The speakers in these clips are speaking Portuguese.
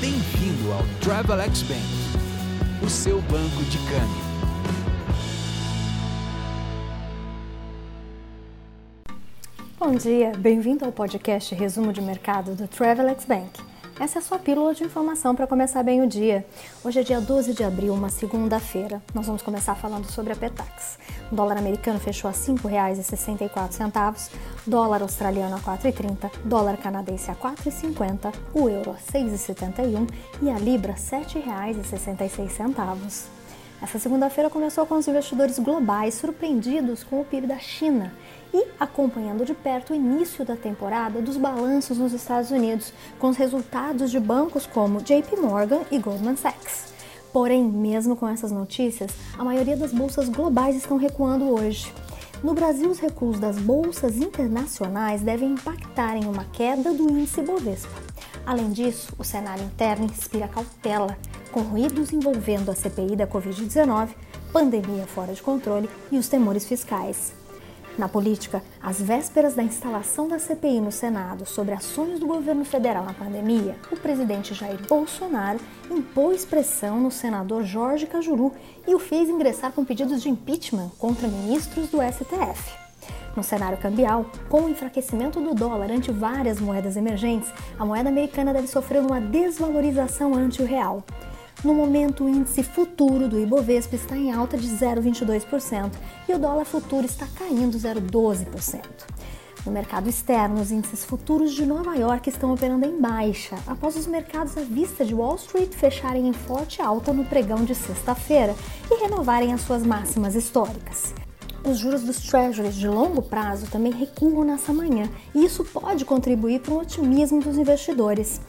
Bem-vindo ao Travelex Bank, o seu banco de câmbio. Bom dia, bem-vindo ao podcast Resumo de Mercado do Travelex Bank. Essa é a sua pílula de informação para começar bem o dia. Hoje é dia 12 de abril, uma segunda-feira. Nós vamos começar falando sobre a Petax. O dólar americano fechou a R$ 5,64, dólar australiano a 4,30, dólar canadense a 4,50, o euro a 6,71 e a libra R$ 7,66. Essa segunda-feira começou com os investidores globais surpreendidos com o PIB da China e acompanhando de perto o início da temporada dos balanços nos Estados Unidos, com os resultados de bancos como JP Morgan e Goldman Sachs. Porém, mesmo com essas notícias, a maioria das bolsas globais estão recuando hoje. No Brasil, os recuos das bolsas internacionais devem impactar em uma queda do índice Bovespa. Além disso, o cenário interno inspira cautela, com ruídos envolvendo a CPI da Covid-19, pandemia fora de controle e os temores fiscais. Na política, às vésperas da instalação da CPI no Senado sobre ações do governo federal na pandemia, o presidente Jair Bolsonaro impôs pressão no senador Jorge Cajuru e o fez ingressar com pedidos de impeachment contra ministros do STF. No cenário cambial, com o enfraquecimento do dólar ante várias moedas emergentes, a moeda americana deve sofrer uma desvalorização ante o real. No momento, o índice futuro do Ibovespa está em alta de 0,22% e o dólar futuro está caindo 0,12%. No mercado externo, os índices futuros de Nova York estão operando em baixa, após os mercados à vista de Wall Street fecharem em forte alta no pregão de sexta-feira e renovarem as suas máximas históricas. Os juros dos treasuries de longo prazo também recuam nessa manhã, e isso pode contribuir para o otimismo dos investidores.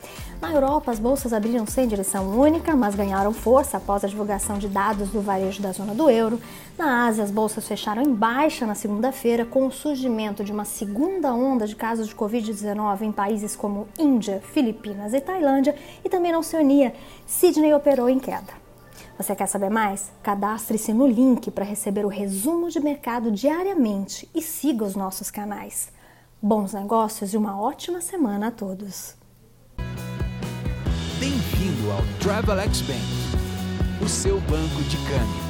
Na Europa, as bolsas abriram sem direção única, mas ganharam força após a divulgação de dados do varejo da zona do euro. Na Ásia, as bolsas fecharam em baixa na segunda-feira, com o surgimento de uma segunda onda de casos de Covid-19 em países como Índia, Filipinas e Tailândia, e também na Oceania. Sydney operou em queda. Você quer saber mais? Cadastre-se no link para receber o resumo de mercado diariamente e siga os nossos canais. Bons negócios e uma ótima semana a todos! Bem-vindo ao Travelex Bank, o seu banco de câmbio.